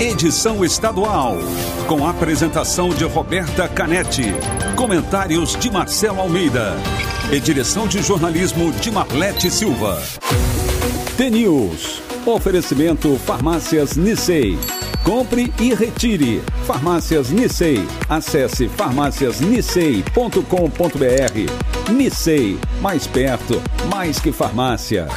edição estadual. Com apresentação de Roberta Canetti. Comentários de Marcelo Almeida. E direção de jornalismo de Marlete Silva. T-News. Oferecimento Farmácias Nissei. Compre e retire. Farmácias Nissei. Acesse farmáciasnissei.com.br. Nissei. Mais perto, mais que farmácia.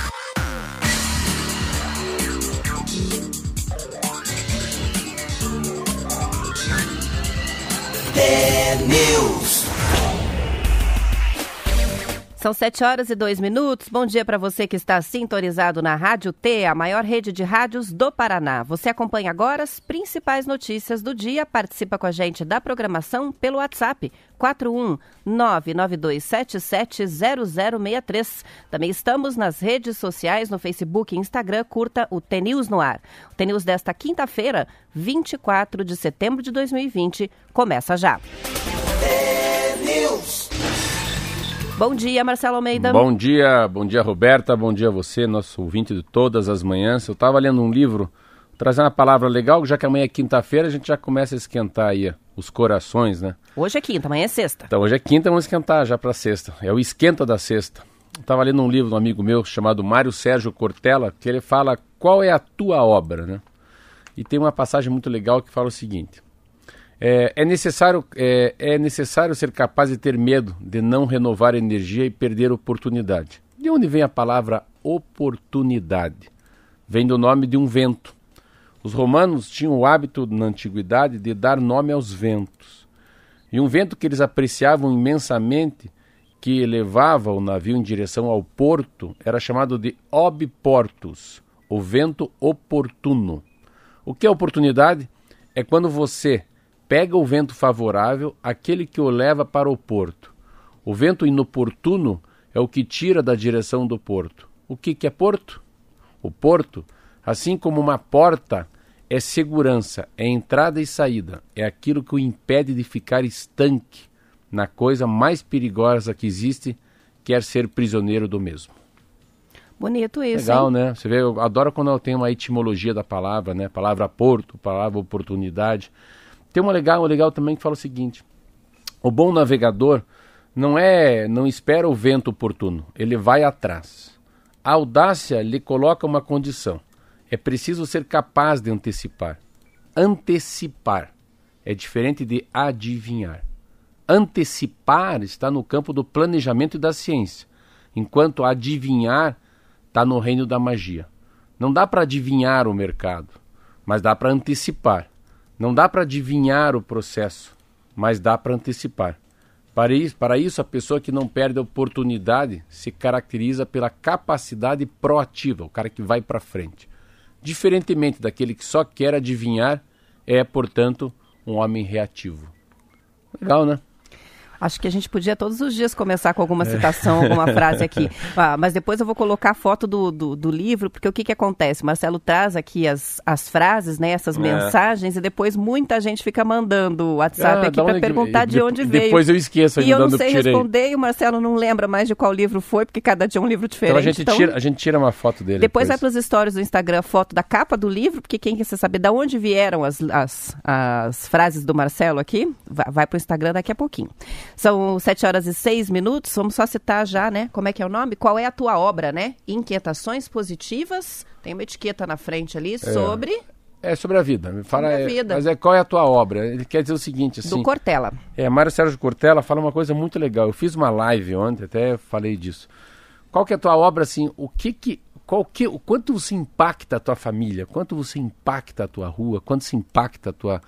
T-News. São 7 horas e 2 minutos. Bom dia para você que está sintonizado na Rádio T, a maior rede de rádios do Paraná. Você acompanha agora as principais notícias do dia. Participa com a gente da programação pelo WhatsApp 41992770063. Também estamos nas redes sociais, no Facebook e Instagram. Curta o TNews no ar. O TNews desta quinta-feira, 24 de setembro de 2020, começa já. T-News. Bom dia, Marcelo Almeida. Bom dia, bom dia, Roberta. Bom dia a você, nosso ouvinte de todas as manhãs. Eu estava lendo um livro, trazendo uma palavra legal, já que amanhã é quinta-feira, a gente já começa a esquentar aí os corações, né? Hoje é quinta, amanhã é sexta. Então, hoje é quinta, vamos esquentar já para sexta. É o esquenta da sexta. Eu estava lendo um livro de um amigo meu chamado Mário Sérgio Cortella, que ele fala qual é a tua obra, né? E tem uma passagem muito legal que fala o seguinte: é, é, necessário, é, é necessário ser capaz de ter medo de não renovar energia e perder oportunidade. De onde vem a palavra oportunidade? Vem do nome de um vento. Os romanos tinham o hábito na antiguidade de dar nome aos ventos. E um vento que eles apreciavam imensamente, que levava o navio em direção ao porto, era chamado de obiportus, o vento oportuno. O que é oportunidade? É quando você pega o vento favorável, aquele que o leva para o porto. O vento inoportuno é o que tira da direção do porto. O que, que é porto? O porto, assim como uma porta, é segurança, é entrada e saída, é aquilo que o impede de ficar estanque na coisa mais perigosa que existe, que é ser prisioneiro do mesmo. Bonito isso. Legal, hein? né? Você vê, eu adoro quando eu tenho uma etimologia da palavra, né? Palavra porto, palavra oportunidade. Tem uma legal, uma legal também que fala o seguinte: o bom navegador não é, não espera o vento oportuno, ele vai atrás. A audácia lhe coloca uma condição: é preciso ser capaz de antecipar. Antecipar é diferente de adivinhar. Antecipar está no campo do planejamento e da ciência, enquanto adivinhar está no reino da magia. Não dá para adivinhar o mercado, mas dá para antecipar. Não dá para adivinhar o processo, mas dá para antecipar. Para isso, para isso, a pessoa que não perde a oportunidade se caracteriza pela capacidade proativa, o cara que vai para frente. Diferentemente daquele que só quer adivinhar, é, portanto, um homem reativo. Legal, né? Acho que a gente podia todos os dias começar com alguma citação, alguma frase aqui. Ah, mas depois eu vou colocar a foto do, do, do, livro, porque o que, que acontece? Marcelo traz aqui as, as frases, né, essas é. mensagens, e depois muita gente fica mandando o WhatsApp ah, aqui para perguntar de, de onde veio. Depois eu esqueço E eu não sei responder, e o Marcelo não lembra mais de qual livro foi, porque cada dia é um livro diferente. Então a gente, então, tira, a gente tira uma foto dele. Depois, depois. vai para os stories do Instagram, foto da capa do livro, porque quem quer saber de onde vieram as, as, as frases do Marcelo aqui, vai, vai para o Instagram daqui a pouquinho. São sete horas e seis minutos. Vamos só citar já, né? Como é que é o nome? Qual é a tua obra, né? Inquietações positivas. Tem uma etiqueta na frente ali sobre. É sobre a vida. Me fala, sobre a vida. É, mas é qual é a tua obra? Ele quer dizer o seguinte, assim. Do Cortella. É, Mário Sérgio Cortella fala uma coisa muito legal. Eu fiz uma live ontem, até falei disso. Qual que é a tua obra, assim? O que que qual que, o quanto você impacta a tua família, quanto você impacta a tua rua, quanto se impacta a tua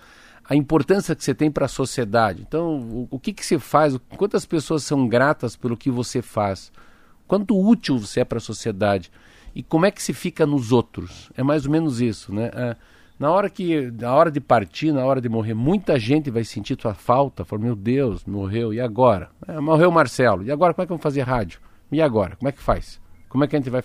a importância que você tem para a sociedade. Então, o, o, que, que você faz, quantas pessoas são gratas pelo que você faz, quanto útil você é para a sociedade e como é que se fica nos outros. É mais ou menos isso, né? É, na hora que, na hora de partir, na hora de morrer, muita gente vai sentir tua falta, falar, meu Deus, morreu, e agora? É, morreu o Marcelo, e agora como é que vamos fazer rádio? E agora? Como é que faz? Como é que a gente vai...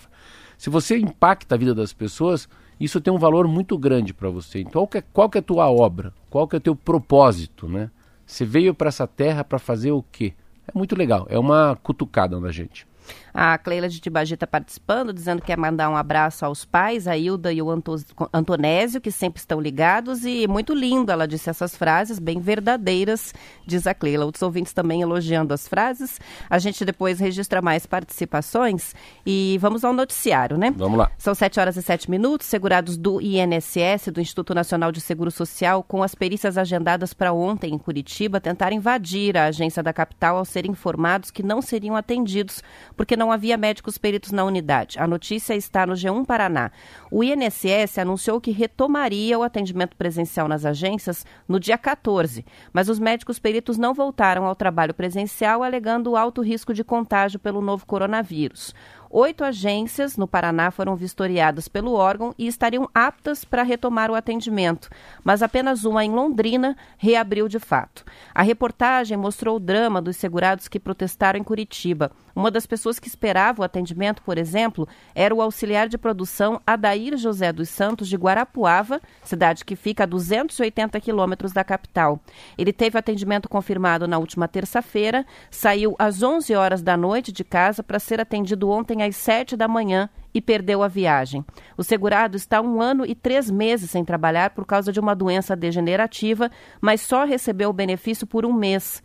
Se você impacta a vida das pessoas, isso tem um valor muito grande para você. Então, qual que, é, qual que é a tua obra? Qual que é o teu propósito, né? Você veio para essa terra para fazer o quê? É muito legal, é uma cutucada na gente. A Cleila de Tibagi está participando, dizendo que quer mandar um abraço aos pais, a Hilda e o Anto Antonésio, que sempre estão ligados. E muito lindo, ela disse essas frases, bem verdadeiras, diz a Cleila. Outros ouvintes também elogiando as frases. A gente depois registra mais participações e vamos ao noticiário, né? Vamos lá. São 7 horas e 7 minutos. Segurados do INSS, do Instituto Nacional de Seguro Social, com as perícias agendadas para ontem em Curitiba, tentaram invadir a agência da capital ao serem informados que não seriam atendidos, porque não havia médicos peritos na unidade. A notícia está no G1 Paraná. O INSS anunciou que retomaria o atendimento presencial nas agências no dia 14, mas os médicos peritos não voltaram ao trabalho presencial, alegando alto risco de contágio pelo novo coronavírus. Oito agências no Paraná foram vistoriadas pelo órgão e estariam aptas para retomar o atendimento, mas apenas uma em Londrina reabriu de fato. A reportagem mostrou o drama dos segurados que protestaram em Curitiba. Uma das pessoas que esperava o atendimento, por exemplo, era o auxiliar de produção Adair José dos Santos de Guarapuava, cidade que fica a 280 quilômetros da capital. Ele teve atendimento confirmado na última terça-feira, saiu às 11 horas da noite de casa para ser atendido ontem às 7 da manhã e perdeu a viagem. O segurado está um ano e três meses sem trabalhar por causa de uma doença degenerativa, mas só recebeu o benefício por um mês.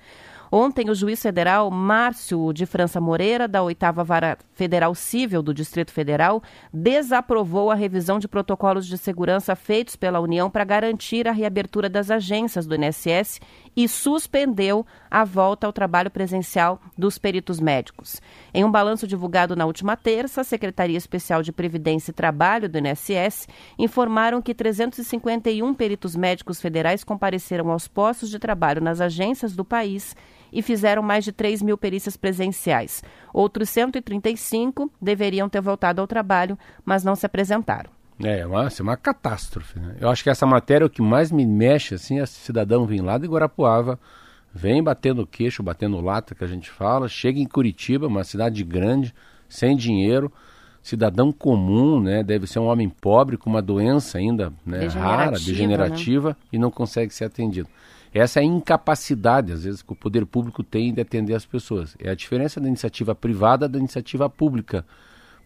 Ontem, o juiz federal Márcio de França Moreira, da oitava vara federal civil do Distrito Federal, desaprovou a revisão de protocolos de segurança feitos pela União para garantir a reabertura das agências do INSS e suspendeu a volta ao trabalho presencial dos peritos médicos. Em um balanço divulgado na última terça, a Secretaria Especial de Previdência e Trabalho do INSS informaram que 351 peritos médicos federais compareceram aos postos de trabalho nas agências do país e fizeram mais de 3 mil perícias presenciais. Outros 135 deveriam ter voltado ao trabalho, mas não se apresentaram. É, é uma, é uma catástrofe. Né? Eu acho que essa matéria é o que mais me mexe, assim, é cidadão vem lá de Guarapuava, vem batendo queixo, batendo lata, que a gente fala, chega em Curitiba, uma cidade grande, sem dinheiro, cidadão comum, né? Deve ser um homem pobre com uma doença ainda né, rara, degenerativa né? e não consegue ser atendido. Essa é a incapacidade, às vezes, que o poder público tem de atender as pessoas. É a diferença da iniciativa privada da iniciativa pública.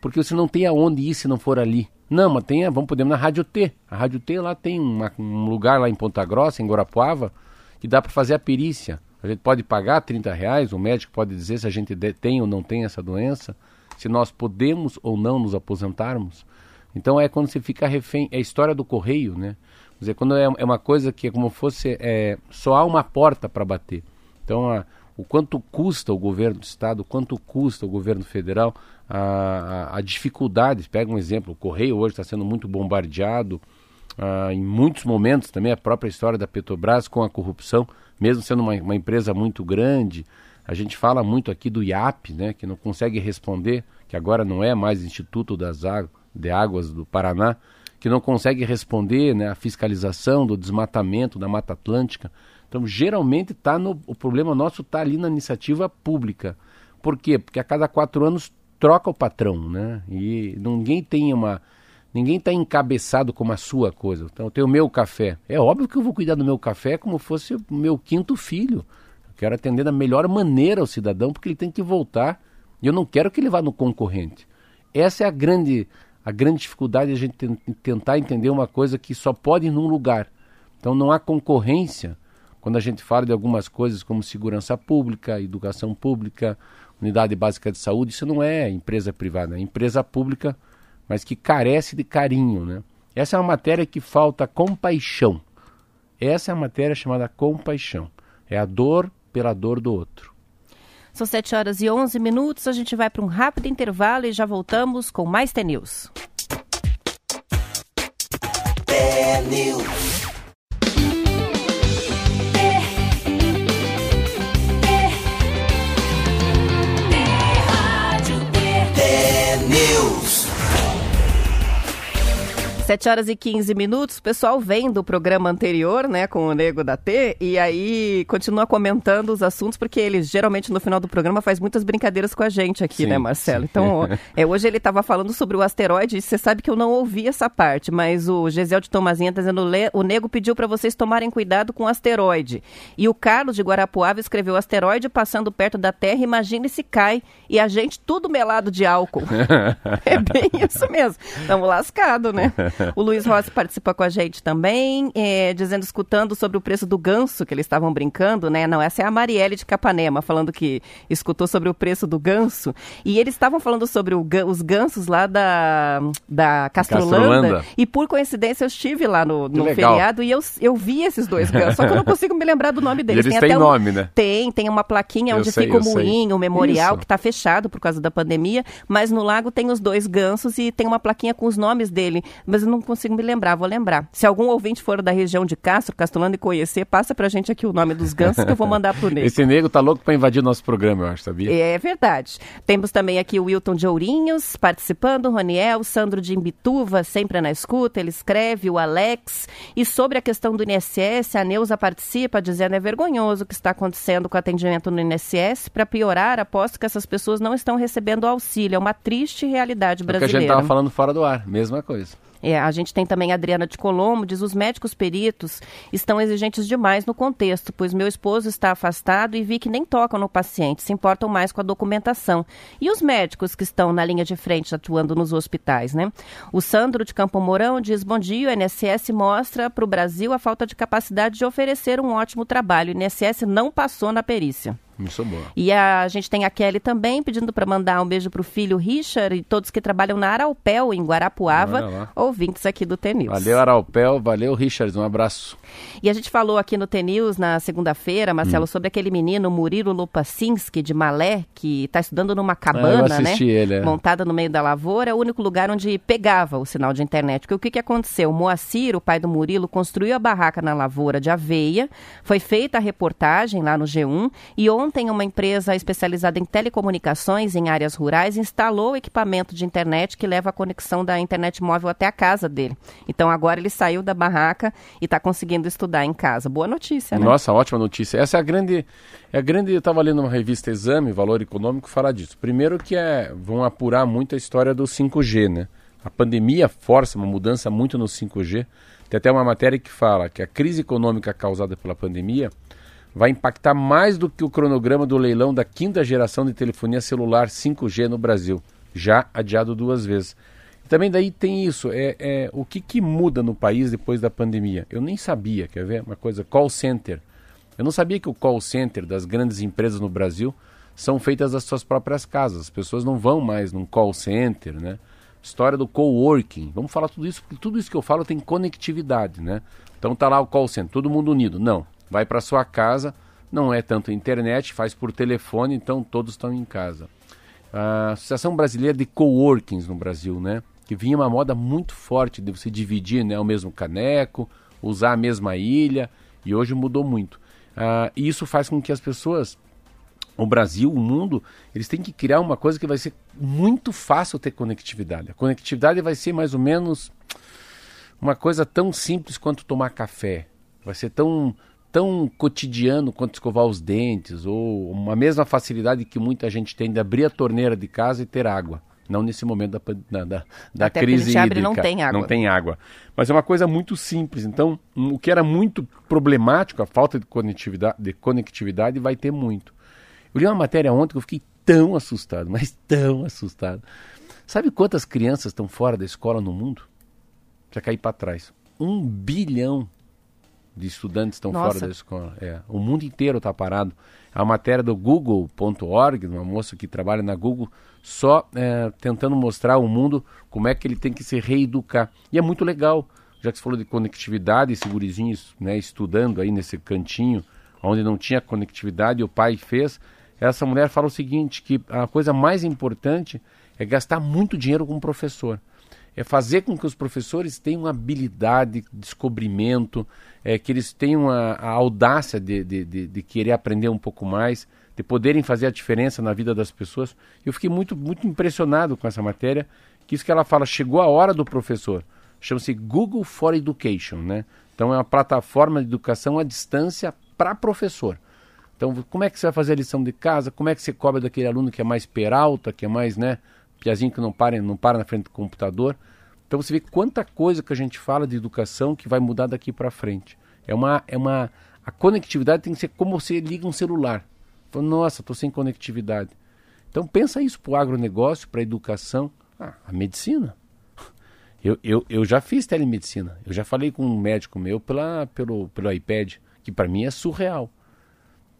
Porque você não tem aonde ir se não for ali. Não, mas tem, vamos podemos na Rádio T. A Rádio T lá tem uma, um lugar lá em Ponta Grossa, em Guarapuava, que dá para fazer a perícia. A gente pode pagar 30 reais, o médico pode dizer se a gente tem ou não tem essa doença, se nós podemos ou não nos aposentarmos. Então é quando você fica refém, é a história do correio, né? Dizer, quando é, é uma coisa que é como fosse, é, só há uma porta para bater. Então, a, o quanto custa o governo do Estado, o quanto custa o governo federal, a, a, a dificuldade, pega um exemplo, o Correio hoje está sendo muito bombardeado, em muitos momentos também a própria história da Petrobras com a corrupção, mesmo sendo uma, uma empresa muito grande, a gente fala muito aqui do IAP, né, que não consegue responder, que agora não é mais Instituto das Águas, de Águas do Paraná, que não consegue responder né, a fiscalização do desmatamento da Mata Atlântica. Então, geralmente, tá no, o problema nosso está ali na iniciativa pública. Por quê? Porque a cada quatro anos troca o patrão, né? E ninguém tem uma. Ninguém está encabeçado como a sua coisa. Então, eu tenho o meu café. É óbvio que eu vou cuidar do meu café como fosse o meu quinto filho. Eu quero atender da melhor maneira ao cidadão, porque ele tem que voltar. E eu não quero que ele vá no concorrente. Essa é a grande a grande dificuldade é a gente tentar entender uma coisa que só pode ir num lugar. Então não há concorrência quando a gente fala de algumas coisas como segurança pública, educação pública, unidade básica de saúde, isso não é empresa privada, é empresa pública, mas que carece de carinho, né? Essa é uma matéria que falta compaixão. Essa é a matéria chamada compaixão. É a dor pela dor do outro. São 7 horas e 11 minutos. A gente vai para um rápido intervalo e já voltamos com mais T-News. 7 horas e 15 minutos, o pessoal vem do programa anterior, né, com o Nego da T, e aí continua comentando os assuntos, porque ele geralmente no final do programa faz muitas brincadeiras com a gente aqui, Sim, né, Marcelo? sim. Então, é, hoje ele estava falando sobre o asteroide, e você sabe que eu não ouvi essa parte, mas o Gesiel de Tomazinha está dizendo, "Le- o Nego pediu para vocês tomarem cuidado com o asteroide. E o Carlos de Guarapuava escreveu, asteroide passando perto da Terra, imagine se cai, e a gente tudo melado de álcool. É bem isso mesmo. Estamos lascados, né? O Luiz Rossi participa com a gente também, é, dizendo, escutando sobre o preço do ganso, que eles estavam brincando, né? Não, essa é a Marielle de Capanema, falando que escutou sobre o preço do ganso. E eles estavam falando sobre o os gansos lá da, da Castrolanda. Castrolanda. E por coincidência eu estive lá no, no feriado e eu, eu vi esses dois gansos. Só que eu não consigo me lembrar do nome deles. eles Tem têm um- nome, né? Tem, tem uma plaquinha Eu onde sei, fica o moinho, o memorial, Isso. que está fechado por causa da pandemia, mas no lago tem os dois gansos e tem uma plaquinha com os nomes dele, mas não consigo me lembrar, vou lembrar. Se algum ouvinte for da região de Castro, Castrolando e conhecer, passa pra gente aqui o nome dos gansos que eu vou mandar pro Nego. Esse nego tá louco pra invadir o nosso programa, eu acho, sabia? É verdade. Temos também aqui o Wilton de Ourinhos participando, o Roniel, o Sandro de Imbituva, sempre na escuta, ele escreve, o Alex. E sobre a questão do INSS, a Neuza participa dizendo é vergonhoso o que está acontecendo com o atendimento no INSS. Para piorar, aposto que essas pessoas não estão recebendo auxílio. É uma triste realidade É o que a brasileira. gente tava falando fora do ar, mesma coisa. É, a gente tem também a Adriana de Colombo, diz os médicos peritos estão exigentes demais no contexto, pois meu esposo está afastado e vi que nem tocam no paciente, se importam mais com a documentação. E os médicos que estão na linha de frente atuando nos hospitais, né? O Sandro de Campo Mourão diz, bom dia, o INSS mostra para o Brasil a falta de capacidade de oferecer um ótimo trabalho. O INSS não passou na perícia. Isso é boa. E a gente tem a Kelly também pedindo para mandar um beijo pro filho Richard e todos que trabalham na Aralpel, em Guarapuava, ouvintes aqui do TNews. Valeu, Aralpel. Valeu, Richard. Um abraço. E a gente falou aqui no TNews na segunda-feira, Marcelo, Hum. sobre aquele menino Murilo Lupacinski, de Malé, que está estudando numa Ah, cabana, assisti né? ele, é. Montada no meio da lavoura, é o único lugar onde pegava o sinal de internet. Porque o que, que aconteceu? O Moacir, o pai do Murilo, construiu a barraca na lavoura de aveia, foi feita a reportagem lá no G1, e ontem uma empresa especializada em telecomunicações em áreas rurais instalou o equipamento de internet que leva a conexão da internet móvel até a casa dele. Então agora ele saiu da barraca e está conseguindo estudar em casa. Boa notícia, né? Nossa, ótima notícia. Essa é a grande. É a grande. Eu estava lendo uma revista Exame, Valor Econômico, falar disso. Primeiro que é, vão apurar muito a história do 5G, né? A pandemia força uma mudança muito no 5G. Tem até uma matéria que fala que a crise econômica causada pela pandemia vai impactar mais do que o cronograma do leilão da quinta geração de telefonia celular 5G no Brasil, já adiado duas vezes. E também daí tem isso, é, é o que, que muda no país depois da pandemia. Eu nem sabia, quer ver uma coisa, call center. Eu não sabia que o call center das grandes empresas no Brasil são feitas das suas próprias casas. As pessoas não vão mais num call center, né? História do coworking. Vamos falar tudo isso, porque tudo isso que eu falo tem conectividade, né? Então tá lá o call center, todo mundo unido. Não, vai para sua casa, não é tanto internet, faz por telefone, então todos estão em casa. A Associação Brasileira de Coworkings no Brasil, né? Que vinha uma moda muito forte de você dividir né, o mesmo caneco, usar a mesma ilha, e hoje mudou muito. Ah, e isso faz com que as pessoas, o Brasil, o mundo, eles têm que criar uma coisa que vai ser muito fácil ter conectividade. A conectividade vai ser mais ou menos uma coisa tão simples quanto tomar café. Vai ser tão, tão cotidiano quanto escovar os dentes, ou uma mesma facilidade que muita gente tem de abrir a torneira de casa e ter água. Não nesse momento da, da, da, Até crise gente abre hídrica. não tem água. Não tem água. Mas é uma coisa muito simples. Então, o que era muito problemático, a falta de conectividade, de conectividade vai ter muito. Eu li uma matéria ontem que eu fiquei tão assustado, mas tão assustado. Sabe quantas crianças estão fora da escola no mundo? Precisa cair para trás. Um bilhão de estudantes estão Nossa. fora da escola. É, o mundo inteiro está parado. A matéria do Google.org, uma moça que trabalha na Google, só é, tentando mostrar ao mundo como é que ele tem que se reeducar. E é muito legal, já que você falou de conectividade, esse gurizinho né, estudando aí nesse cantinho, onde não tinha conectividade, o pai fez. Essa mulher fala o seguinte, que a coisa mais importante é gastar muito dinheiro com o professor é fazer com que os professores tenham habilidade, descobrimento, é, que eles tenham a, a audácia de, de, de, de querer aprender um pouco mais, de poderem fazer a diferença na vida das pessoas. Eu fiquei muito, muito impressionado com essa matéria, que isso que ela fala, chegou a hora do professor chama-se Google for Education, né? Então é uma plataforma de educação à distância para professor. Então, como é que você vai fazer a lição de casa? Como é que você cobra daquele aluno que é mais peralta, que é mais, né, piazinho que não para, não para na frente do computador? Então você vê quanta coisa que a gente fala de educação que vai mudar daqui para frente. É uma, é uma, a conectividade tem que ser como você liga um celular. Fala, Nossa, estou sem conectividade. Então pensa isso para o agronegócio, para a educação, ah, a medicina. Eu, eu, eu já fiz telemedicina. Eu já falei com um médico meu pela, pelo, pelo iPad, que para mim é surreal.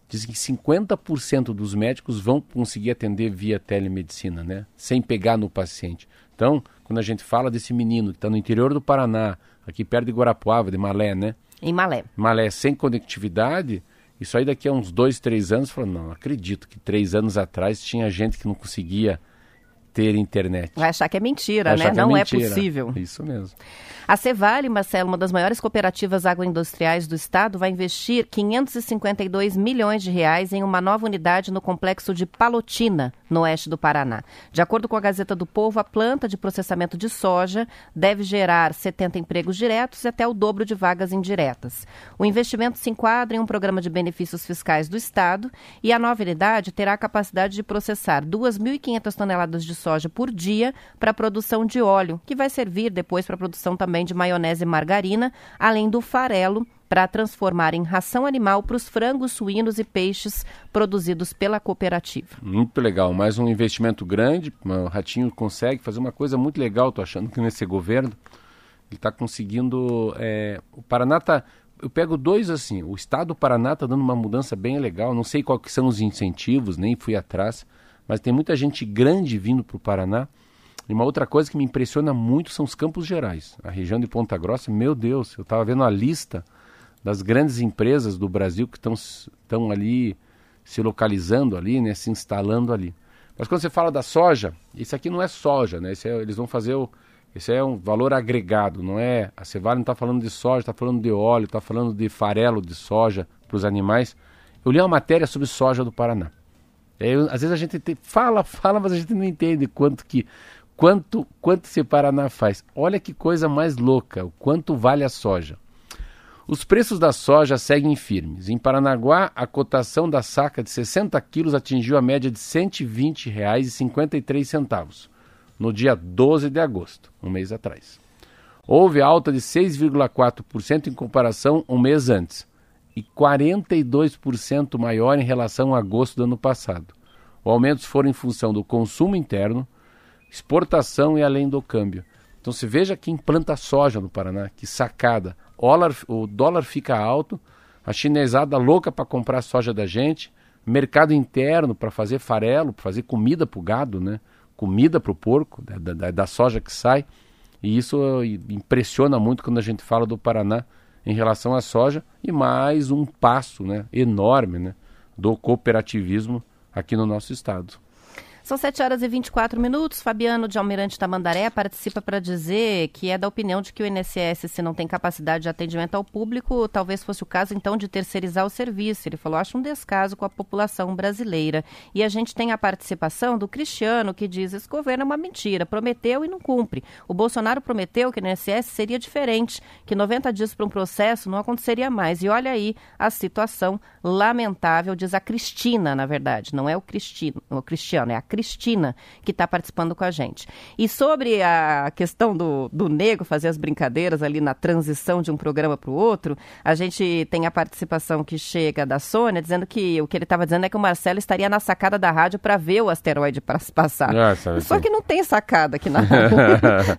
Dizem que 50% dos médicos vão conseguir atender via telemedicina, né? Sem pegar no paciente. Então, quando a gente fala desse menino que está no interior do Paraná, aqui perto de Guarapuava, de Malé, né? Em Malé. Malé sem conectividade, isso aí daqui a uns dois, três anos, fala, não, acredito que três anos atrás tinha gente que não conseguia ter internet. Vai achar que é mentira, Vai né? é Não é mentira. possível. Isso mesmo. A Cevale, Marcelo, uma das maiores cooperativas agroindustriais do estado, vai investir 552 milhões de reais em uma nova unidade no complexo de Palotina, no oeste do Paraná. De acordo com a Gazeta do Povo, a planta de processamento de soja deve gerar 70 empregos diretos e até o dobro de vagas indiretas. O investimento se enquadra em um programa de benefícios fiscais do estado e a nova unidade terá a capacidade de processar 2.500 toneladas de soja por dia para a produção de óleo, que vai servir depois para a produção também de maionese e margarina, além do farelo para transformar em ração animal para os frangos, suínos e peixes produzidos pela cooperativa. Muito legal. Mais um investimento grande. O Ratinho consegue fazer uma coisa muito legal. Estou achando que nesse governo ele está conseguindo. é, o Paraná está. Eu pego dois assim. O estado do Paraná está dando uma mudança bem legal. Não sei quais são os incentivos, nem fui atrás. Mas tem muita gente grande vindo para o Paraná. E uma outra coisa que me impressiona muito são os Campos Gerais. A região de Ponta Grossa, meu Deus, eu estava vendo a lista das grandes empresas do Brasil que estão ali se localizando ali, né, se instalando ali. Mas quando você fala da soja, isso aqui não é soja, né? É, eles vão fazer o, esse é um valor agregado, não é? A Cevale não está falando de soja, está falando de óleo, está falando de farelo de soja para os animais. Eu li uma matéria sobre soja do Paraná. É, às vezes a gente te- fala, fala, mas a gente não entende quanto que quanto quanto esse Paraná faz. Olha que coisa mais louca, o quanto vale a soja. Os preços da soja seguem firmes. Em Paranaguá, a cotação da saca de 60 quilos atingiu a média de R$ 120,53 no dia 12 de agosto, um mês atrás. Houve alta de 6,4% em comparação um mês antes e 42% maior em relação a agosto do ano passado. O aumento foram em função do consumo interno, exportação e além do câmbio. Então se veja quem planta soja no Paraná, que sacada. O dólar, o dólar fica alto, a chinesada louca para comprar soja da gente, mercado interno para fazer farelo, para fazer comida para o gado, né? comida para o porco, da, da, da soja que sai. E isso eh, impressiona muito quando a gente fala do Paraná em relação à soja e mais um passo né, enorme né, do cooperativismo aqui no nosso estado. São 7 horas e 24 minutos. Fabiano de Almirante Tamandaré participa para dizer que é da opinião de que o INSS, se não tem capacidade de atendimento ao público, talvez fosse o caso então de terceirizar o serviço. Ele falou, acho um descaso com a população brasileira. E a gente tem a participação do Cristiano, que diz: esse governo é uma mentira, prometeu e não cumpre. O Bolsonaro prometeu que o INSS seria diferente, que 90 dias para um processo não aconteceria mais. E olha aí a situação lamentável, diz a Cristina, na verdade. Não é o Cristino, o Cristiano, é a Cristina que está participando com a gente. E sobre a questão do, do nego fazer as brincadeiras ali na transição de um programa para o outro, a gente tem a participação que chega da Sônia dizendo que o que ele estava dizendo é que o Marcelo estaria na sacada da rádio para ver o asteroide passar. Nossa, Só sim. que não tem sacada aqui na rádio.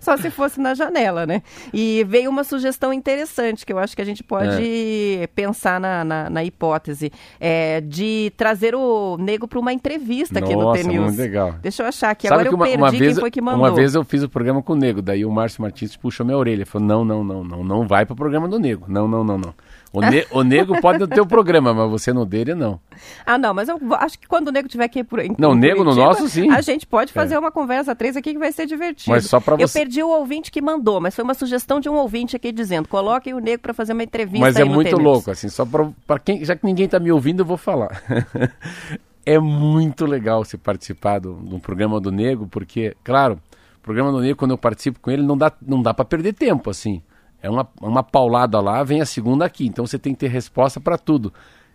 Só se fosse na janela, né? E veio uma sugestão interessante que eu acho que a gente pode pensar na, na, na hipótese é, de trazer o nego para uma entrevista aqui no Nossa, T-News. Legal. Deixa eu achar aqui. Sabe Agora que eu uma, perdi uma quem vez, foi que mandou. Uma vez eu fiz o programa com o Nego, daí o Márcio Martins puxou minha orelha. Falou: não, não, não, não, não vai pro programa do Nego. Não, não, não, não. O, ne o Nego pode ter o programa, mas você no dele, não. Ah, não, mas eu acho que quando o nego tiver aqui por em- Não, em nego no nosso, sim. A gente pode fazer uma conversa três aqui que vai ser divertido. Mas só pra Eu você- perdi o ouvinte que mandou, mas foi uma sugestão de um ouvinte aqui dizendo: coloquem o nego para fazer uma entrevista Mas aí é muito louco, assim, só pra, pra quem. Já que ninguém tá me ouvindo, eu vou falar. é muito legal se participar do, do programa do Nego, porque, claro, O programa do Nego, quando eu participo com ele, não dá, não dá para perder tempo, assim. É uma, uma paulada lá, vem a segunda aqui. Então você tem que ter resposta para tudo.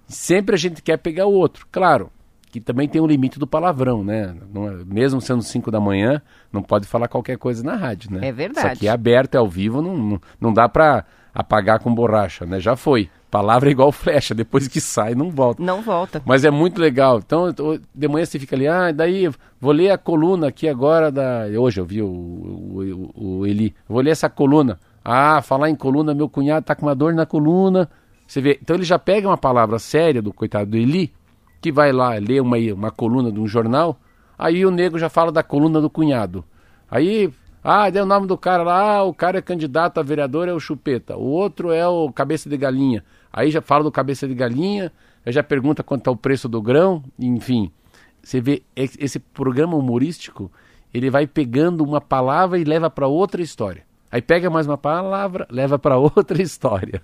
Sempre a gente quer pegar o outro. Claro, que também tem um limite do palavrão, né? Não é- mesmo sendo 5 da manhã, não pode falar qualquer coisa na rádio, né? É verdade. Isso aqui é aberto, é ao vivo, não, não, não dá para apagar com borracha, né? Já foi. Palavra é igual flecha, depois que sai, não volta. Não volta. Mas é muito legal. Então, de manhã você fica ali, ah, daí vou ler a coluna aqui agora da. Hoje eu vi o, o, o- o Eli. Vou ler essa coluna. Ah, falar em coluna, meu cunhado tá com uma dor na coluna. Você vê. Então ele já pega uma palavra séria do coitado do Eli, que vai lá ler uma, uma coluna de um jornal. Aí o nego já fala da coluna do cunhado. Aí, ah, deu o nome do cara lá, ah, o cara é candidato a vereador, é o Chupeta. O outro é o Cabeça de Galinha. Aí já fala do Cabeça de Galinha, já pergunta quanto é o preço do grão, enfim. Você vê, esse programa humorístico, ele vai pegando uma palavra e leva para outra história. Aí pega mais uma palavra, leva para outra história.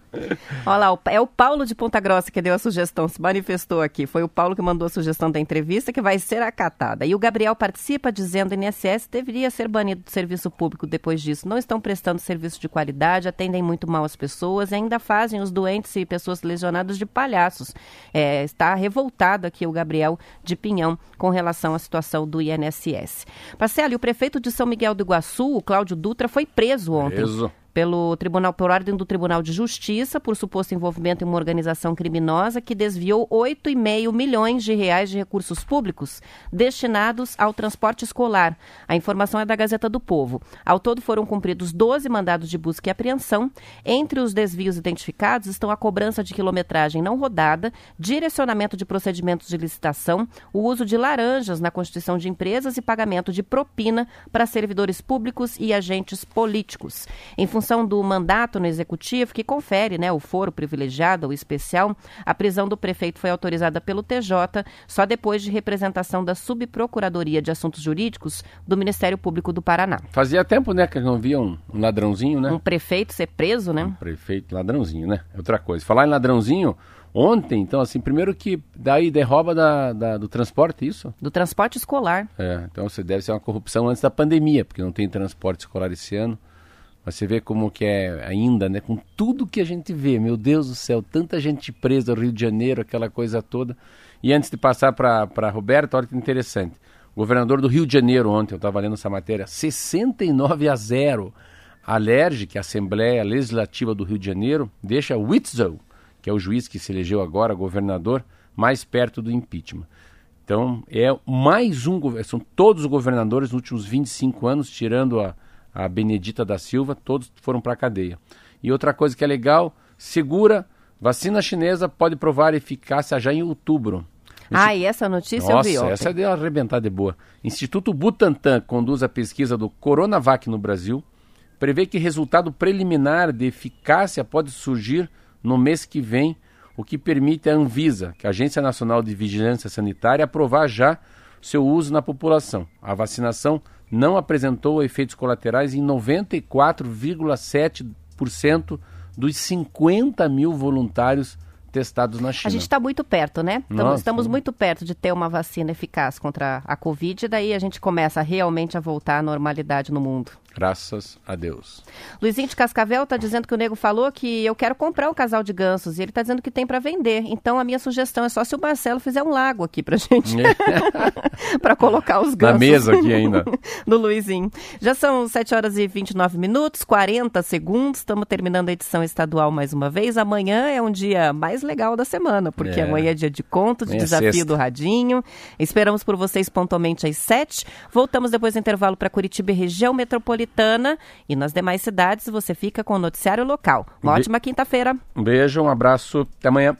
Olha lá, é o Paulo de Ponta Grossa que deu a sugestão, se manifestou aqui. Foi o Paulo que mandou a sugestão da entrevista, que vai ser acatada. E o Gabriel participa dizendo que o INSS deveria ser banido do serviço público depois disso. Não estão prestando serviço de qualidade, atendem muito mal as pessoas e ainda fazem os doentes e pessoas lesionadas de palhaços. É, está revoltado aqui o Gabriel de Pinhão com relação à situação do INSS. Marcelo, o prefeito de São Miguel do Iguaçu, o Cláudio Dutra, foi preso ontem Preso. Pelo tribunal por ordem do Tribunal de Justiça por suposto envolvimento em uma organização criminosa que desviou 8,5 milhões de reais de recursos públicos destinados ao transporte escolar. A informação é da Gazeta do Povo. Ao todo foram cumpridos 12 mandados de busca e apreensão. Entre os desvios identificados estão a cobrança de quilometragem não rodada, direcionamento de procedimentos de licitação, o uso de laranjas na constituição de empresas e pagamento de propina para servidores públicos e agentes políticos. Em função do mandato no executivo, que confere né, o foro privilegiado ou especial, a prisão do prefeito foi autorizada pelo TJ só depois de representação da Subprocuradoria de Assuntos Jurídicos do Ministério Público do Paraná. Fazia tempo, né, que não via um, um ladrãozinho, né? Um prefeito ser preso, né? Prefeito ladrãozinho, né? É Outra coisa. Falar em ladrãozinho, ontem, então, assim, primeiro que daí derroba da, da- do transporte, isso? Do transporte escolar. É, então você deve ser uma corrupção antes da pandemia, porque não tem transporte escolar esse ano. Mas você vê como que é ainda, né? Com tudo que a gente vê, meu Deus do céu, tanta gente presa no Rio de Janeiro, aquela coisa toda. E antes de passar para Roberto, olha que interessante. O governador do Rio de Janeiro ontem, eu estava lendo essa matéria, 69 a 0. A Alerj, que é a Assembleia Legislativa do Rio de Janeiro, deixa Witzel, que é o juiz que se elegeu agora, governador, mais perto do impeachment. Então, é mais um. São todos os governadores nos últimos 25 anos, tirando a, a Benedita da Silva, todos foram para a cadeia. E outra coisa que é legal, segura, vacina chinesa pode provar eficácia já em outubro. Ah, e essa notícia Nossa, eu vi ontem. essa é de arrebentar de boa. Instituto Butantan conduz a pesquisa do Coronavac no Brasil, prevê que resultado preliminar de eficácia pode surgir no mês que vem, o que permite à Anvisa, que é a Agência Nacional de Vigilância Sanitária, aprovar já seu uso na população. A vacinação não apresentou efeitos colaterais em 94,7% dos 50 mil voluntários testados na China. A gente está muito perto, né? Estamos, estamos muito perto de ter uma vacina eficaz contra a Covid, e daí a gente começa realmente a voltar à normalidade no mundo. Graças a Deus. Luizinho de Cascavel está dizendo que o nego falou que eu quero comprar um casal de gansos e ele está dizendo que tem para vender. Então a minha sugestão é só se o Marcelo fizer um lago aqui pra gente, para colocar os Na gansos. mesa aqui ainda. do Luizinho. Já são 7 horas e 29 minutos, 40 segundos. Estamos terminando a edição estadual mais uma vez. Amanhã é um dia mais legal da semana, porque É. amanhã é dia de conto, de Amanhã é desafio sexta. do Radinho. Esperamos por vocês pontualmente às 7. Voltamos depois do intervalo para Curitiba e região metropolitana. E nas demais cidades você fica com o noticiário local. Uma Be- ótima quinta-feira. Um beijo, um abraço, até amanhã.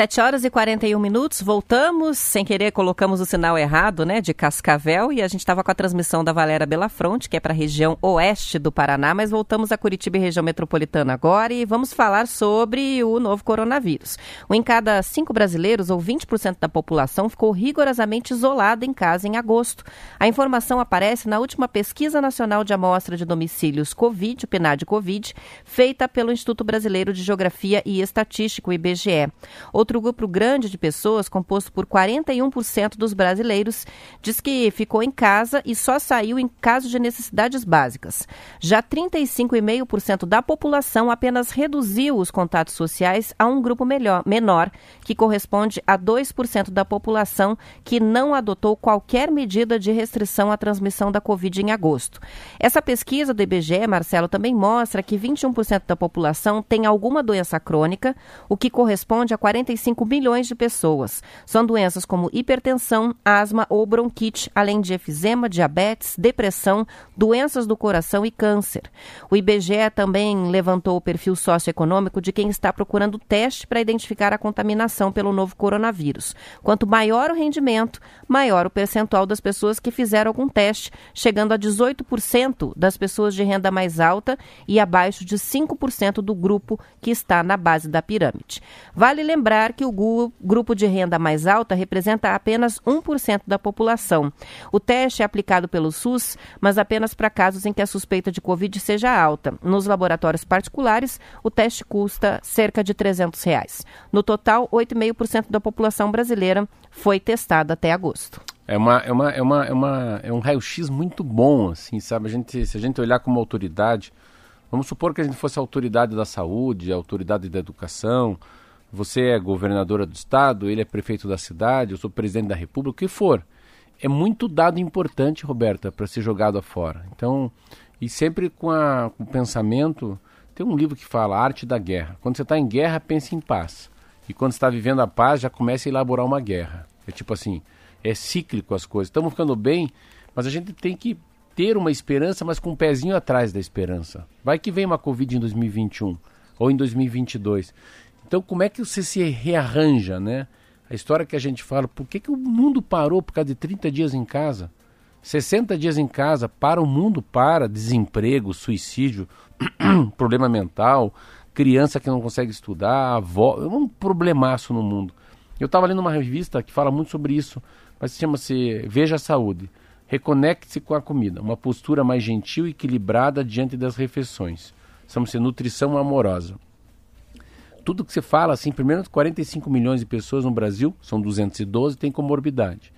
7 horas e 41 minutos, voltamos, sem querer colocamos o sinal errado, né, de Cascavel, e a gente estava com a transmissão da Valera Belafronte, que é para a região oeste do Paraná, mas voltamos a Curitiba e região metropolitana agora e vamos falar sobre o novo coronavírus. Um em cada cinco brasileiros, ou 20% da população, ficou rigorosamente isolado em casa em agosto. A informação aparece na última pesquisa nacional de amostra de domicílios Covid, o PNAD-Covid, feita pelo Instituto Brasileiro de Geografia e Estatística, o IBGE. Outro grupo grande de pessoas, composto por 41% dos brasileiros, diz que ficou em casa e só saiu em caso de necessidades básicas. Já 35,5% da população apenas reduziu os contatos sociais a um grupo melhor, menor, que corresponde a 2% da população que não adotou qualquer medida de restrição à transmissão da Covid em agosto. Essa pesquisa do IBGE, Marcelo, também mostra que 21% da população tem alguma doença crônica, o que corresponde a 45 milhões de pessoas. São doenças como hipertensão, asma ou bronquite, além de efizema, diabetes, depressão, doenças do coração e câncer. O IBGE também levantou o perfil socioeconômico de quem está procurando teste para identificar a contaminação pelo novo coronavírus. Quanto maior o rendimento, maior o percentual das pessoas que fizeram algum teste, chegando a 18% das pessoas de renda mais alta e abaixo de 5% do grupo que está na base da pirâmide. Vale lembrar que o grupo de renda mais alta representa apenas 1% da população. O teste é aplicado pelo SUS, mas apenas para casos em que a suspeita de Covid seja alta. Nos laboratórios particulares, o teste custa cerca de 300 reais. No total, 8,5% da população brasileira foi testada até agosto. É, uma, é, uma, é, uma, é, uma, é um raio-x muito bom, assim, sabe? A gente, se a gente olhar como autoridade, vamos supor que a gente fosse a autoridade da saúde, a autoridade da educação, você é governadora do estado, ele é prefeito da cidade, eu sou presidente da república, o que for. É muito dado importante, Roberta, para ser jogado afora. Então, e sempre com, a, com o pensamento. Tem um livro que fala Arte da Guerra. Quando você está em guerra, pense em paz. E quando está vivendo a paz, já começa a elaborar uma guerra. É tipo assim, é cíclico as coisas. Estamos ficando bem, mas a gente tem que ter uma esperança, mas com um pezinho atrás da esperança. Vai que vem uma Covid em 2021 ou em 2022. Então, como é que você se rearranja, né? A história que a gente fala, por que, que o mundo parou por causa de 30 dias em casa? 60 dias em casa, para o mundo, para, desemprego, suicídio, problema mental, criança que não consegue estudar, avó, é um problemaço no mundo. Eu estava lendo uma revista que fala muito sobre isso, mas chama-se Veja a Saúde. Reconecte-se com a comida, uma postura mais gentil e equilibrada diante das refeições. Chama-se Nutrição Amorosa tudo que você fala, assim, primeiro 45 milhões de pessoas no Brasil, são 212, tem comorbidade.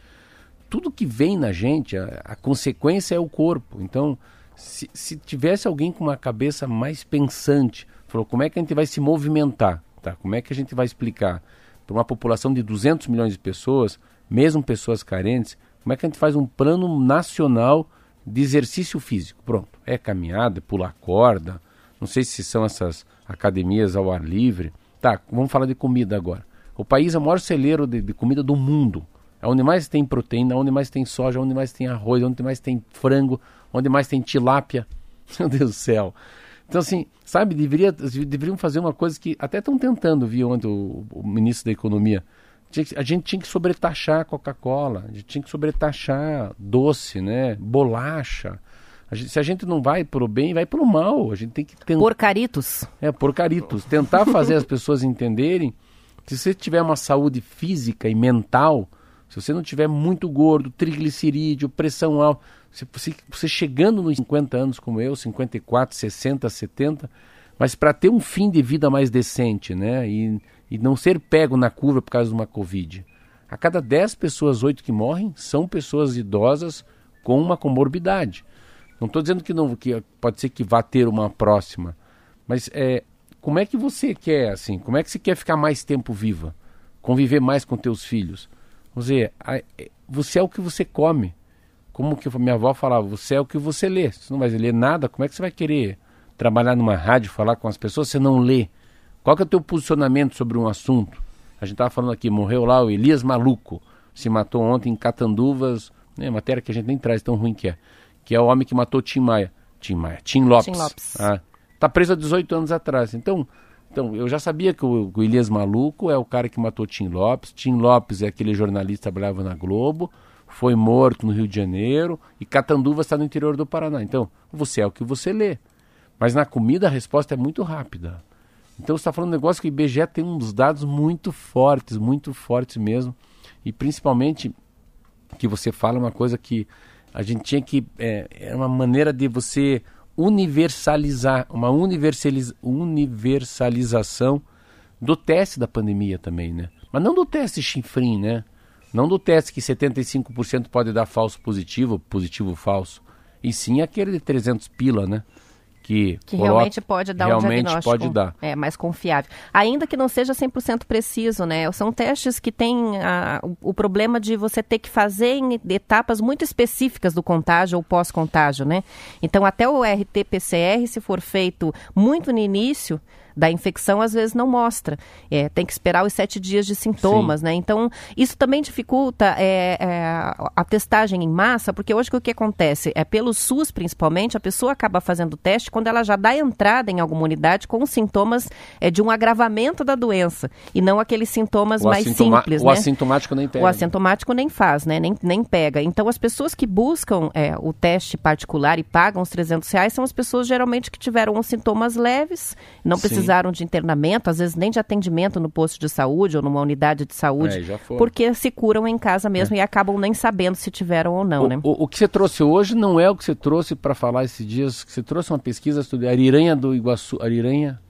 Tudo que vem na gente, a, a consequência é o corpo. Então, se, se, tivesse alguém com uma cabeça mais pensante, falou, como é que a gente vai se movimentar? Tá? Como é que a gente vai explicar para uma população de 200 milhões de pessoas, mesmo pessoas carentes, como é que a gente faz um plano nacional de exercício físico? Pronto, é caminhada, é pular corda, não sei se são essas academias ao ar livre. Tá, vamos falar de comida agora. O país é o maior celeiro de, de comida do mundo. É onde mais tem proteína, onde mais tem soja, onde mais tem arroz, onde mais tem frango, onde mais tem tilápia. Meu Deus do céu. Então, assim, sabe, deveria, deveriam fazer uma coisa que até estão tentando, viu, ontem o, o, ministro da Economia. A gente tinha que sobretaxar Coca-Cola, a gente tinha que sobretaxar doce, né, bolacha. A gente, se a gente não vai pro bem, vai pro mal. A gente tem que tentar. Porcaritos. É, porcaritos. Tentar fazer as pessoas entenderem que se você tiver uma saúde física e mental, se você não tiver muito gordo, triglicerídeo, pressão alta, você, você, você chegando nos 50 anos como eu, 54, 60, 70, mas para ter um fim de vida mais decente, né? E, e não ser pego na curva por causa de uma Covid. A cada 10 pessoas, 8 que morrem são pessoas idosas com uma comorbidade. Não estou dizendo que não que pode ser que vá ter uma próxima, mas é como é que você quer assim? Como é que você quer ficar mais tempo viva, conviver mais com teus filhos? Vamos dizer, é, você é o que você come. Como que minha avó falava, você é o que você lê. Você não vai ler nada, como é que você vai querer trabalhar numa rádio, falar com as pessoas, você não lê? Qual que é o teu posicionamento sobre um assunto? A gente estava falando aqui, morreu lá o Elias Maluco, se matou ontem em Catanduvas, né, matéria que a gente nem traz tão ruim que é que é o homem que matou Tim Maia. Tim Maia, Tim Lopes. Tim Lopes. Ah, tá preso há 18 anos atrás. Então, Então, eu já sabia que o, o Elias Maluco é o cara que matou Tim Lopes. Tim Lopes é aquele jornalista que trabalhava na Globo, foi morto no Rio de Janeiro e Catanduva está no interior do Paraná. Então, você é o que você lê. Mas na comida a resposta é muito rápida. Então, você está falando um negócio que o IBGE tem uns dados muito fortes, muito fortes mesmo. E principalmente que você fala uma coisa que a gente tinha que. É, é uma maneira de você universalizar, uma universaliz, universalização do teste da pandemia também, né? Mas não do teste chinfrim, né? Não do teste que 75% pode dar falso positivo, positivo falso. E sim aquele de 300 pila, né? Que, Que coloca- realmente pode dar um realmente diagnóstico pode dar. É, mais confiável. Ainda que não seja 100% preciso, né? São testes que têm o, o problema de você ter que fazer em etapas muito específicas do contágio ou pós-contágio, né? Então, até o RT-PCR, se for feito muito no início da infecção, às vezes não mostra. É, tem que esperar os sete dias de sintomas, né? Então, isso também dificulta é, é, a testagem em massa, porque hoje o que acontece? É pelo SUS, principalmente, a pessoa acaba fazendo o teste quando ela já dá entrada em alguma unidade com sintomas é, de um agravamento da doença, e não aqueles sintomas O, mais simples, o né? assintomático nem pega. O assintomático nem faz, né? Nem, nem pega. Então, as pessoas que buscam é, o teste particular e pagam os 300 reais são as pessoas geralmente que tiveram os sintomas leves, não Sim. Precisaram de internamento, às vezes nem de atendimento no posto de saúde ou numa unidade de saúde, É, porque se curam em casa mesmo e acabam nem sabendo se tiveram ou não, o, né? o- o que você trouxe hoje não é o que você trouxe para falar esses dias. que Você trouxe uma pesquisa sobre Ariranha do Iguaçu. Ariranha.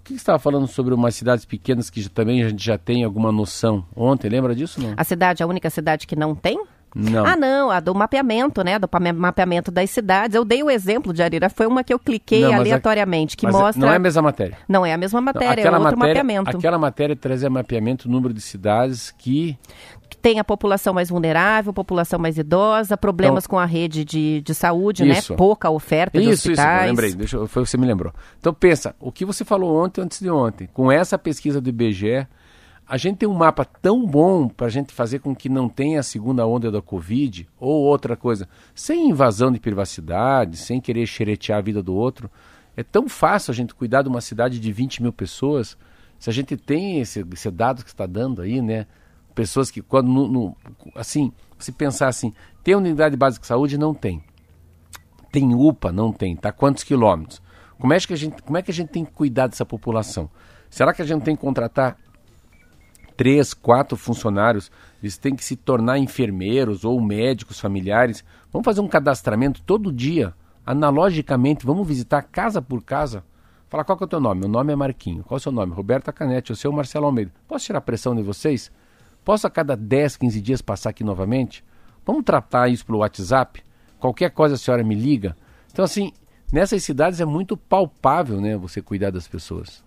O que você estava falando sobre umas cidades pequenas que já- também a gente já tem alguma noção? Ontem, lembra disso? Não. A cidade, a única cidade que não tem? Não. Ah, não, a do mapeamento, né? Do mapeamento das cidades. Eu dei o exemplo de Arira, foi uma que eu cliquei Não, mas a- aleatoriamente, que Mas é- mostra. Não é a mesma matéria. Não é a mesma Não, matéria, é outro mapeamento. Aquela matéria trazia mapeamento, número de cidades que. tem a população mais vulnerável, população mais idosa, problemas com a rede de, de saúde, Então Isso. né? Pouca oferta de Isso, isso, hospitais. eu lembrei, deixa, foi você me lembrou. Então pensa, o que você falou ontem antes de ontem, com essa pesquisa do IBGE, a gente tem um mapa tão bom para a gente fazer com que não tenha a segunda onda da Covid ou outra coisa, sem invasão de privacidade, sem querer xeretear a vida do outro. É tão fácil a gente cuidar de uma cidade de 20 mil pessoas, se a gente tem esse, esse dado que está dando aí, né? Pessoas que, quando, no- no- assim, se pensar assim, tem unidade básica de saúde? Não tem. Tem UPA? Não tem. Tá quantos quilômetros? Como é que a gente, como é que a gente tem que cuidar dessa população? Será que a gente tem que contratar três, quatro funcionários? Eles têm que se tornar enfermeiros ou médicos familiares? Vamos fazer um cadastramento todo dia, analogicamente. Vamos visitar casa por casa. Falar qual que é o teu nome? Meu nome é Marquinho. Qual é o seu nome? Roberta Canete. O seu Marcelo Almeida. Posso tirar pressão de vocês? Posso a cada 10, 15 dias passar aqui novamente? Vamos tratar isso pelo WhatsApp? Qualquer coisa a senhora me liga? Então, assim, nessas cidades é muito palpável, né, você cuidar das pessoas.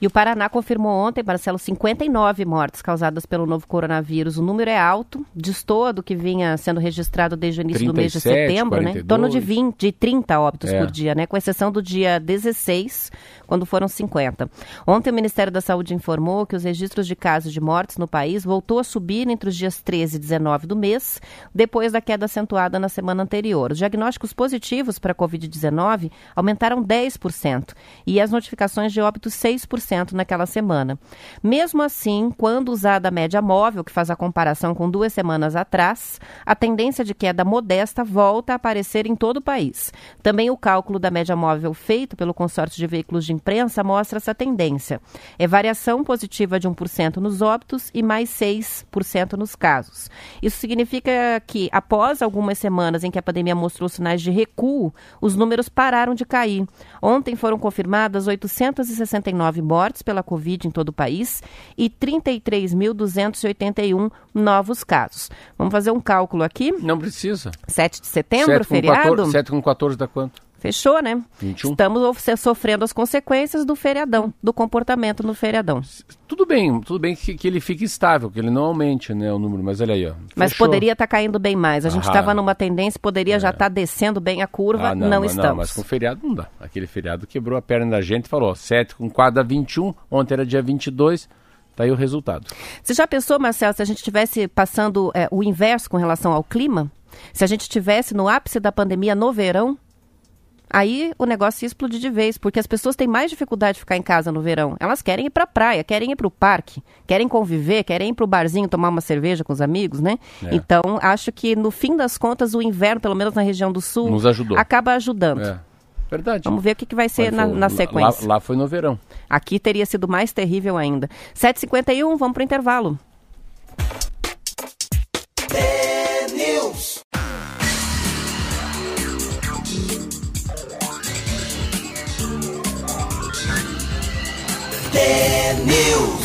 E o Paraná confirmou ontem, Marcelo, 59 mortes causadas pelo novo coronavírus. O número é alto, destoa do que vinha sendo registrado desde o início do mês de 37, setembro, né? Em torno de 42. 20, de 30 óbitos É. por dia, né? Com exceção do dia 16, quando foram 50. Ontem o Ministério da Saúde informou que os registros de casos de mortes no país voltou a subir entre os dias 13 e 19 do mês, depois da queda acentuada na semana anterior. Os diagnósticos positivos para a Covid-19 aumentaram 10% e as notificações de óbito 6% naquela semana. Mesmo assim, quando usada a média móvel, que faz a comparação com duas semanas atrás, a tendência de queda modesta volta a aparecer em todo o país. Também o cálculo da média móvel feito pelo consórcio de veículos de imprensa mostra essa tendência. É variação positiva de 1% nos óbitos e mais 6% nos casos. Isso significa que, após algumas semanas em que a pandemia mostrou sinais de recuo, os números pararam de cair. Ontem foram confirmadas 869 mortes pela Covid em todo o país e 33.281 novos casos. Vamos fazer um cálculo aqui. Não precisa. 7 de setembro, Sete com feriado? 14, 7 com 14 dá quanto? Fechou, né? 21. Estamos of- sofrendo as consequências do feriadão, do comportamento no feriadão. Tudo bem, tudo bem que, que ele fique estável, que ele não aumente né, o número, mas olha aí, ó. Mas Fechou. poderia estar caindo bem mais. A gente Ah. estava numa tendência, poderia já estar descendo bem a curva. Ah, não, não, mas estamos. Não, mas com feriado não dá. Aquele feriado quebrou a perna da gente e falou, ó, 7 com 4 dá 21, ontem era dia 22, tá aí o resultado. Você já pensou, Marcelo, se a gente estivesse passando é, o inverso com relação ao clima? Se a gente estivesse no ápice da pandemia no verão? Aí o negócio ia explodir de vez, porque as pessoas têm mais dificuldade de ficar em casa no verão. Elas querem ir pra praia, querem ir pro parque, querem conviver, querem ir pro barzinho tomar uma cerveja com os amigos, né? É. Então, acho que no fim das contas, o inverno, pelo menos na região do sul, acaba ajudando. É. Verdade. Vamos ver o que, que vai ser na, foi- na lá- sequência. Lá, lá foi no verão. Aqui teria sido mais terrível ainda. 7h51, vamos pro intervalo. News.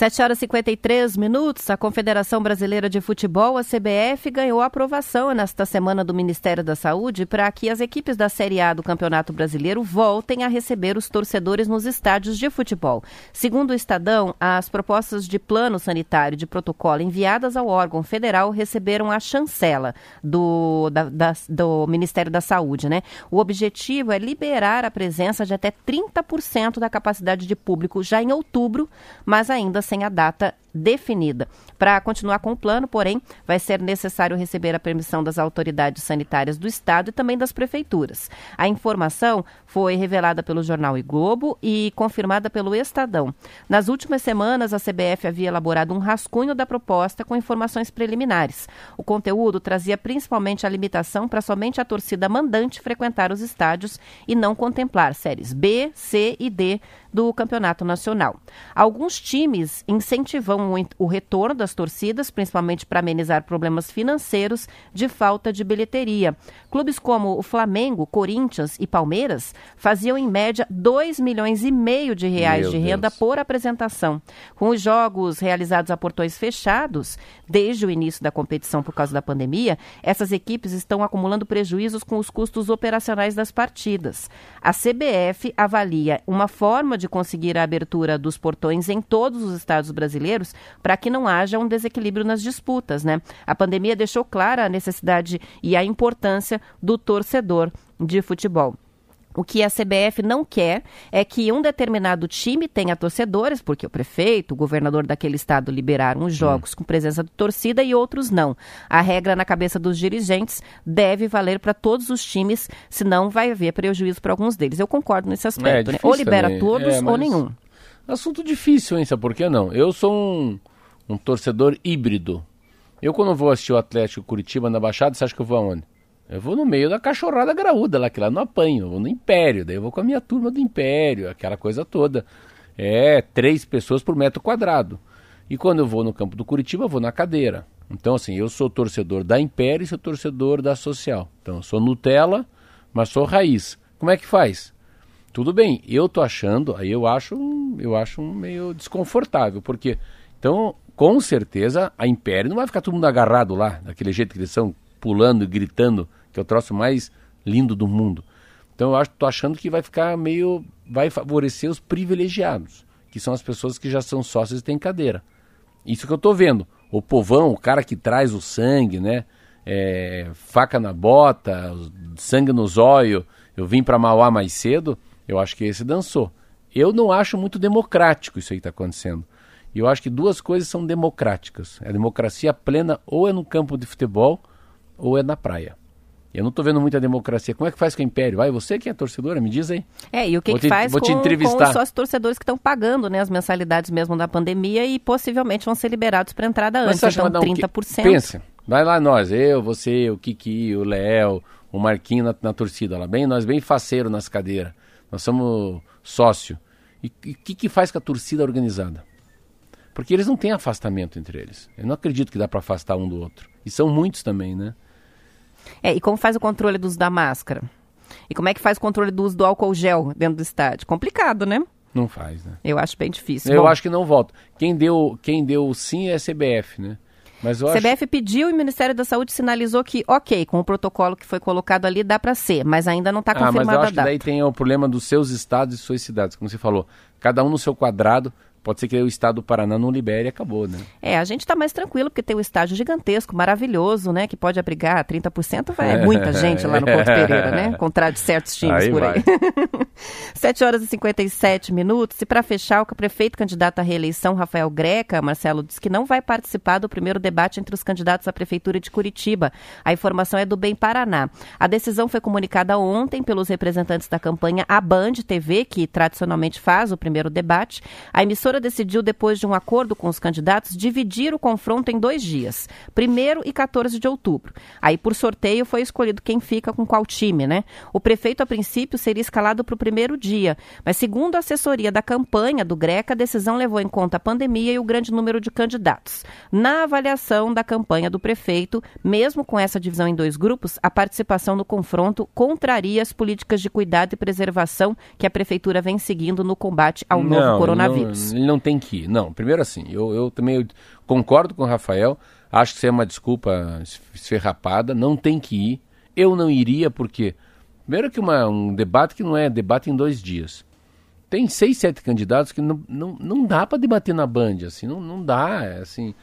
7 horas e 53 minutos, a Confederação Brasileira de Futebol, a CBF, ganhou aprovação nesta semana do Ministério da Saúde para que as equipes da Série A do Campeonato Brasileiro voltem a receber os torcedores nos estádios de futebol. Segundo o Estadão, as propostas de plano sanitário de protocolo enviadas ao órgão federal receberam a chancela do, da- da- do Ministério da Saúde. Né? O objetivo é liberar a presença de até 30% da capacidade de público já em outubro, mas ainda sem a data definida. Para continuar com o plano, porém, vai ser necessário receber a permissão das autoridades sanitárias do estado e também das prefeituras. A informação foi revelada pelo jornal O Globo e confirmada pelo Estadão. Nas últimas semanas, a CBF havia elaborado um rascunho da proposta com informações preliminares. O conteúdo trazia principalmente a limitação para somente a torcida mandante frequentar os estádios e não contemplar séries B, C e D do Campeonato Nacional. Alguns times incentivam o, o retorno das torcidas, principalmente para amenizar problemas financeiros de falta de bilheteria. Clubes como o Flamengo, Corinthians e Palmeiras faziam em média 2 milhões e meio de reais Meu de renda Deus. por apresentação. Com os jogos realizados a portões fechados, desde o início da competição por causa da pandemia, essas equipes estão acumulando prejuízos com os custos operacionais das partidas. A CBF avalia uma forma de conseguir a abertura dos portões em todos os estados brasileiros para que não haja um desequilíbrio nas disputas, né? A pandemia deixou clara a necessidade e a importância do torcedor de futebol. O que a CBF não quer é que um determinado time tenha torcedores, porque o prefeito, o governador daquele estado liberaram os jogos com presença de torcida e outros não. A regra na cabeça dos dirigentes deve valer para todos os times, senão vai haver prejuízo para alguns deles. Eu concordo nesse aspecto. né? difícil Ou libera também. todos É, ou mas- nenhum. Assunto difícil, hein? Sabe por que não? Eu sou um, um torcedor híbrido. Eu, quando vou assistir o Atlético Curitiba na Baixada, você acha que eu vou aonde? Eu vou no meio da cachorrada graúda lá, que lá não apanho. Eu vou no Império, daí eu vou com a minha turma do Império, aquela coisa toda. É, três pessoas por metro quadrado. E quando eu vou no campo do Curitiba, eu vou na cadeira. Então, assim, eu sou torcedor da Império e sou torcedor da Social. Então, eu sou Nutella, mas sou raiz. Como é que faz? Tudo bem, eu tô achando, aí eu acho, eu acho meio desconfortável, porque então, com certeza, a Império não vai ficar todo mundo agarrado lá, daquele jeito que eles são, pulando e gritando, que é o troço mais lindo do mundo. Então eu acho, tô achando que vai ficar meio, vai favorecer os privilegiados, que são as pessoas que já são sócios e têm cadeira. Isso que eu tô vendo. O povão, o cara que traz o sangue, né? É, faca na bota, sangue no zóio. Eu vim para Mauá mais cedo, eu acho que esse dançou. Eu não acho muito democrático isso aí que está acontecendo. E eu acho que duas coisas são democráticas. A democracia plena ou é no campo de futebol ou é na praia. Eu não estou vendo muita democracia. Como é que faz com o Império? Vai, você que é torcedora, me diz aí. É, e o que, Vou que te- faz vou com, te com entrevistar. os sócios torcedores que estão pagando né, as mensalidades mesmo da pandemia e possivelmente vão ser liberados para entrada Mas antes, que então vai dar um quê? 30%. Pensa, vai lá nós, eu, você, o Kiki, o Léo, o Marquinho na, na torcida lá, bem, nós bem faceiro nas cadeiras. Nós somos sócio. E o que, que faz com a torcida organizada? Porque eles não têm afastamento entre eles. Eu não acredito que dá para afastar um do outro. E são muitos também, né? É, e como faz o controle do uso da máscara? E como é que faz o controle do uso do álcool gel dentro do estádio? Complicado, né? Não faz, né? Eu acho bem difícil. Eu Bom, acho que não volta. Quem deu, quem deu sim é a CBF, né? Mas eu a acho... CBF pediu e o Ministério da Saúde sinalizou que, ok, com o protocolo que foi colocado ali, dá para ser, mas ainda não está Ah, mas eu confirmada acho a que daí tem o problema dos seus estados e suas cidades, como você falou. Cada um no seu quadrado Pode ser que o estado do Paraná não libere e acabou, né? É, a gente está mais tranquilo porque tem um estádio gigantesco, maravilhoso, né? Que pode abrigar 30%, vai é muita gente lá no Couto Pereira, né? Contrário de certos times Aí por vai. aí. 7 horas e 57 minutos. E para fechar, o prefeito candidato à reeleição, Rafael Greca, Marcelo, disse que não vai participar do primeiro debate entre os candidatos à Prefeitura de Curitiba. A informação é do Bem Paraná. A decisão foi comunicada ontem pelos representantes da campanha A Band TV, que tradicionalmente faz o primeiro debate. A emissora decidiu, depois de um acordo com os candidatos, dividir o confronto em dois dias, 1 e 14 de outubro. Aí, por sorteio, foi escolhido quem fica com qual time, né? O prefeito, a princípio, seria escalado para o primeiro dia, mas segundo a assessoria da campanha do Greca, a decisão levou em conta a pandemia e o grande número de candidatos. Na avaliação da campanha do prefeito, mesmo com essa divisão em dois grupos, a participação no confronto contraria as políticas de cuidado e preservação que a prefeitura vem seguindo no combate ao novo Não, coronavírus. Ele não, ele não tem que ir. Não, primeiro assim, eu, eu também eu concordo com o Rafael, acho que isso é uma desculpa esferrapada, não tem que ir. Eu não iria porque, primeiro que uma, um debate que não é debate em dois dias. Tem seis, sete candidatos que não, não, não dá para debater na Band, assim, não, não dá, é assim...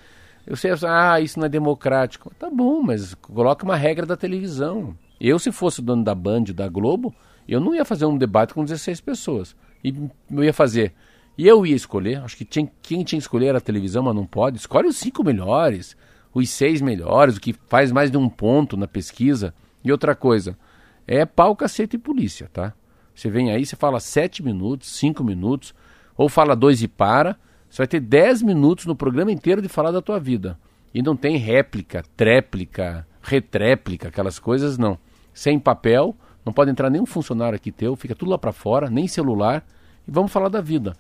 Eu sei, ah, isso não é democrático. Tá bom, mas coloca uma regra da televisão. Eu, se fosse dono da Band, da Globo, eu não ia fazer um debate com 16 pessoas. E eu ia fazer. E eu ia escolher. Acho que tinha, quem tinha que escolher era a televisão, mas não pode. Escolhe os cinco melhores, os seis melhores, o que faz mais de um ponto na pesquisa. E outra coisa, é pau, cacete e polícia, tá? Você vem aí, você fala sete minutos, cinco minutos, ou fala dois e para. Você vai ter 10 minutos no programa inteiro de falar da tua vida. E não tem réplica, tréplica, retréplica, aquelas coisas, não. Sem papel, não pode entrar nenhum funcionário aqui teu, fica tudo lá para fora, nem celular, e vamos falar da vida.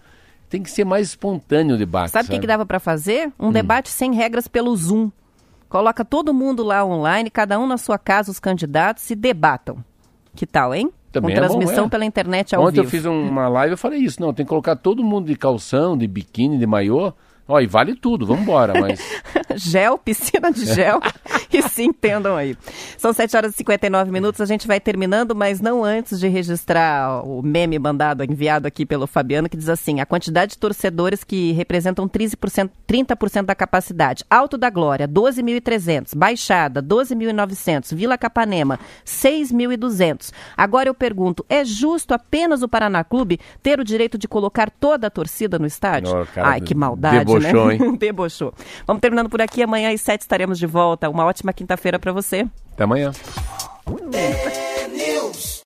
Tem que ser mais espontâneo o debate. Sabe o que, que dava para fazer? Hum. Um debate sem regras pelo Zoom. Coloca todo mundo lá online, cada um na sua casa, os candidatos, se debatam. Que tal, hein? Também Com é bom, transmissão é. pela internet ao Ontem eu vivo. fiz um- uma live eu falei isso. Não, tem que colocar todo mundo de calção, de biquíni, de maiô. Ó, e vale tudo, vamos embora. Mas gel, piscina de gel. e se entendam aí. São 7 horas e 59 minutos, a gente vai terminando, mas não antes de registrar o meme mandado, enviado aqui pelo Fabiano, que diz assim: a quantidade de torcedores que representam 30%, 30% da capacidade. Alto da Glória, 12.300. Baixada, 12.900. Vila Capanema, 6.200. Agora eu pergunto: é justo apenas o Paraná Clube ter o direito de colocar toda a torcida no estádio? Cara, Ai, que maldade, debochou, né? hein? Debochou. Vamos terminando por aqui. Amanhã às 7 estaremos de volta. Uma ótima quinta-feira para você. até amanhã. É News.